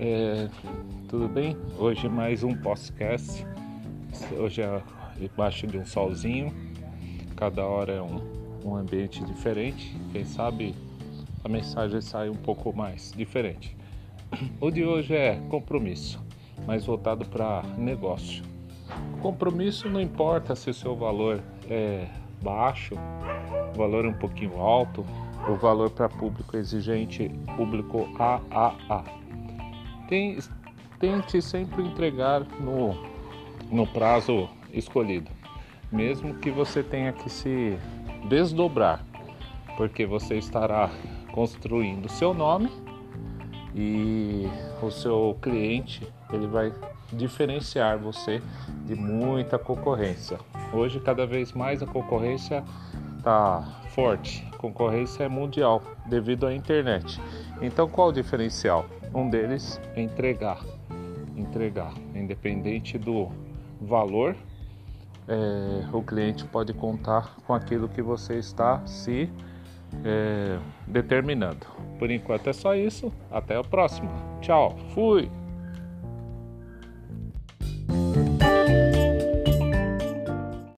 É, tudo bem? Hoje mais um podcast. Hoje é embaixo de um solzinho. Cada hora é um, um ambiente diferente. Quem sabe a mensagem sai um pouco mais diferente. O de hoje é compromisso, mais voltado para negócio. Compromisso não importa se o seu valor é baixo, o valor é um pouquinho alto, o valor para público exigente, público AAA. Tente sempre entregar no, no prazo escolhido, mesmo que você tenha que se desdobrar, porque você estará construindo seu nome e o seu cliente ele vai diferenciar você de muita concorrência. Hoje cada vez mais a concorrência está forte, concorrência é mundial devido à internet. Então qual o diferencial? Um deles é entregar, entregar, independente do valor, é, o cliente pode contar com aquilo que você está se é, determinando. Por enquanto é só isso. Até a próxima. Tchau. Fui.